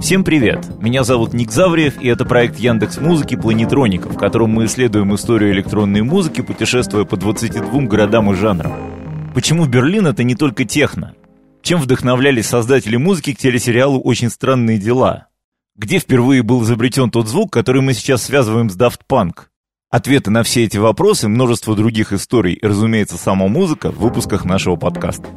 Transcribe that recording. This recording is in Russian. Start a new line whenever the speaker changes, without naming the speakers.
Всем привет! Меня зовут Ник Завриев, и это проект Яндекс Музыки Планетроника, в котором мы исследуем историю электронной музыки, путешествуя по 22 городам и жанрам. Почему Берлин — это не только техно? Чем вдохновлялись создатели музыки к телесериалу «Очень странные дела»? Где впервые был изобретен тот звук, который мы сейчас связываем с Daft Punk? Ответы на все эти вопросы, множество других историй и, разумеется, сама музыка в выпусках нашего подкаста.